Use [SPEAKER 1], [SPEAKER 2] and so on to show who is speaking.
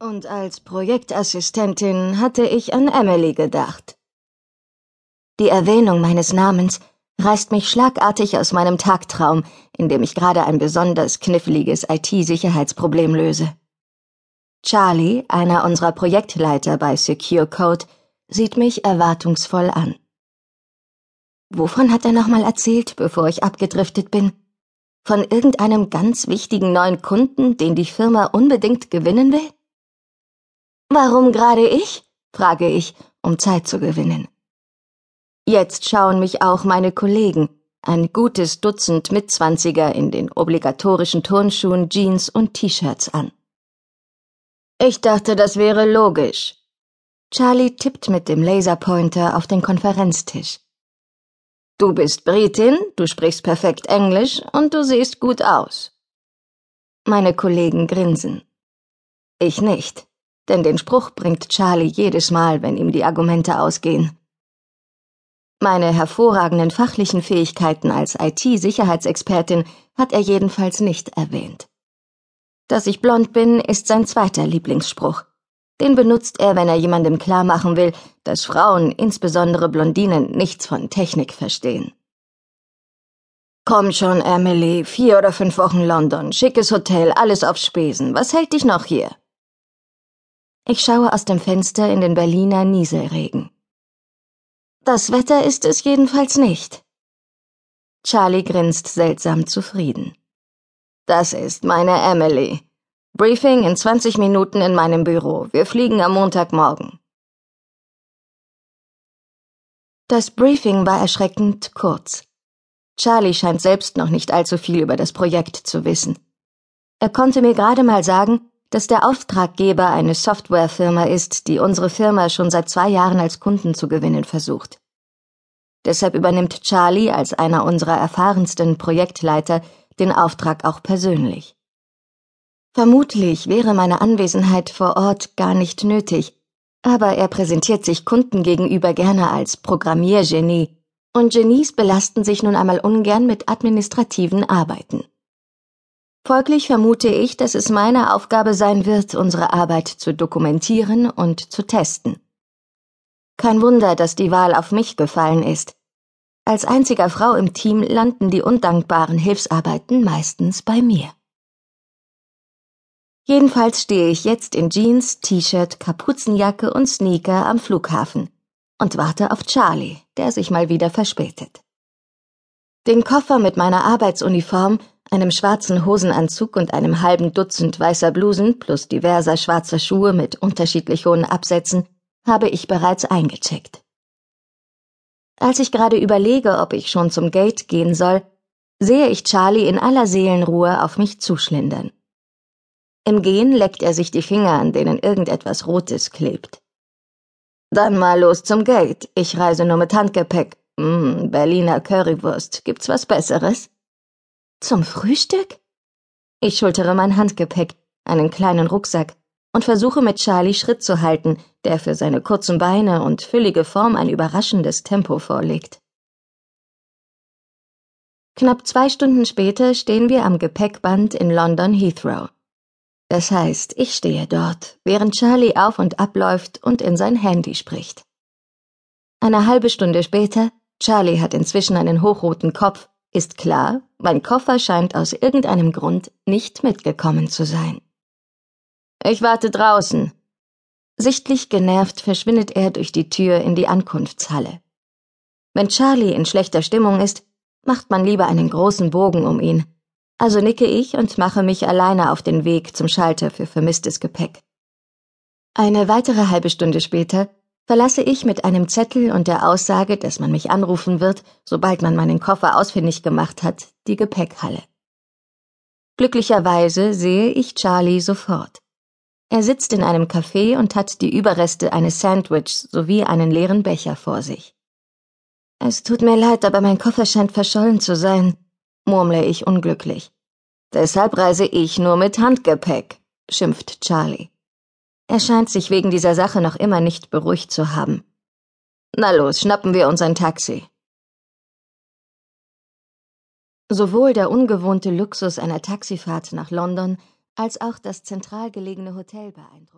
[SPEAKER 1] Und als Projektassistentin hatte ich an Emily gedacht. Die Erwähnung meines Namens reißt mich schlagartig aus meinem Tagtraum, in dem ich gerade ein besonders kniffliges IT-Sicherheitsproblem löse. Charlie, einer unserer Projektleiter bei Secure Code, sieht mich erwartungsvoll an. Wovon hat er nochmal erzählt, bevor ich abgedriftet bin? Von irgendeinem ganz wichtigen neuen Kunden, den die Firma unbedingt gewinnen will? Warum gerade ich? frage ich, um Zeit zu gewinnen. Jetzt schauen mich auch meine Kollegen, ein gutes Dutzend Mitzwanziger in den obligatorischen Turnschuhen, Jeans und T-Shirts an. Ich dachte, das wäre logisch. Charlie tippt mit dem Laserpointer auf den Konferenztisch. Du bist Britin, du sprichst perfekt Englisch und du siehst gut aus. Meine Kollegen grinsen. Ich nicht, denn den Spruch bringt Charlie jedes Mal, wenn ihm die Argumente ausgehen. Meine hervorragenden fachlichen Fähigkeiten als IT-Sicherheitsexpertin hat er jedenfalls nicht erwähnt. Dass ich blond bin, ist sein zweiter Lieblingsspruch. Den benutzt er, wenn er jemandem klarmachen will, dass Frauen, insbesondere Blondinen, nichts von Technik verstehen. Komm schon, Emily, vier oder fünf Wochen London, schickes Hotel, alles auf Spesen. Was hält dich noch hier? Ich schaue aus dem Fenster in den Berliner Nieselregen. Das Wetter ist es jedenfalls nicht. Charlie grinst seltsam zufrieden. Das ist meine Emily. Briefing in 20 Minuten in meinem Büro. Wir fliegen am Montagmorgen. Das Briefing war erschreckend kurz. Charlie scheint selbst noch nicht allzu viel über das Projekt zu wissen. Er konnte mir gerade mal sagen, dass der Auftraggeber eine Softwarefirma ist, die unsere Firma schon seit zwei Jahren als Kunden zu gewinnen versucht. Deshalb übernimmt Charlie als einer unserer erfahrensten Projektleiter den Auftrag auch persönlich. Vermutlich wäre meine Anwesenheit vor Ort gar nicht nötig, aber er präsentiert sich Kunden gegenüber gerne als Programmiergenie, und Genies belasten sich nun einmal ungern mit administrativen Arbeiten. Folglich vermute ich, dass es meine Aufgabe sein wird, unsere Arbeit zu dokumentieren und zu testen. Kein Wunder, dass die Wahl auf mich gefallen ist. Als einziger Frau im Team landen die undankbaren Hilfsarbeiten meistens bei mir. Jedenfalls stehe ich jetzt in Jeans, T-Shirt, Kapuzenjacke und Sneaker am Flughafen und warte auf Charlie, der sich mal wieder verspätet. Den Koffer mit meiner Arbeitsuniform, einem schwarzen Hosenanzug und einem halben Dutzend weißer Blusen plus diverser schwarzer Schuhe mit unterschiedlich hohen Absätzen habe ich bereits eingecheckt. Als ich gerade überlege, ob ich schon zum Gate gehen soll, sehe ich Charlie in aller Seelenruhe auf mich zuschlindern. Im Gehen leckt er sich die Finger, an denen irgendetwas Rotes klebt. Dann mal los zum Gate. Ich reise nur mit Handgepäck. Mm, Berliner Currywurst. Gibt's was Besseres? Zum Frühstück? Ich schultere mein Handgepäck, einen kleinen Rucksack, und versuche mit Charlie Schritt zu halten, der für seine kurzen Beine und füllige Form ein überraschendes Tempo vorlegt. Knapp zwei Stunden später stehen wir am Gepäckband in London Heathrow. Das heißt, ich stehe dort, während Charlie auf und abläuft und in sein Handy spricht. Eine halbe Stunde später, Charlie hat inzwischen einen hochroten Kopf, ist klar, mein Koffer scheint aus irgendeinem Grund nicht mitgekommen zu sein. Ich warte draußen. Sichtlich genervt verschwindet er durch die Tür in die Ankunftshalle. Wenn Charlie in schlechter Stimmung ist, macht man lieber einen großen Bogen um ihn, also nicke ich und mache mich alleine auf den Weg zum Schalter für vermisstes Gepäck. Eine weitere halbe Stunde später verlasse ich mit einem Zettel und der Aussage, dass man mich anrufen wird, sobald man meinen Koffer ausfindig gemacht hat, die Gepäckhalle. Glücklicherweise sehe ich Charlie sofort. Er sitzt in einem Café und hat die Überreste eines Sandwichs sowie einen leeren Becher vor sich. Es tut mir leid, aber mein Koffer scheint verschollen zu sein, murmle ich unglücklich. Deshalb reise ich nur mit Handgepäck, schimpft Charlie. Er scheint sich wegen dieser Sache noch immer nicht beruhigt zu haben. Na los, schnappen wir uns ein Taxi. Sowohl der ungewohnte Luxus einer Taxifahrt nach London als auch das zentral gelegene Hotel beeindruckt.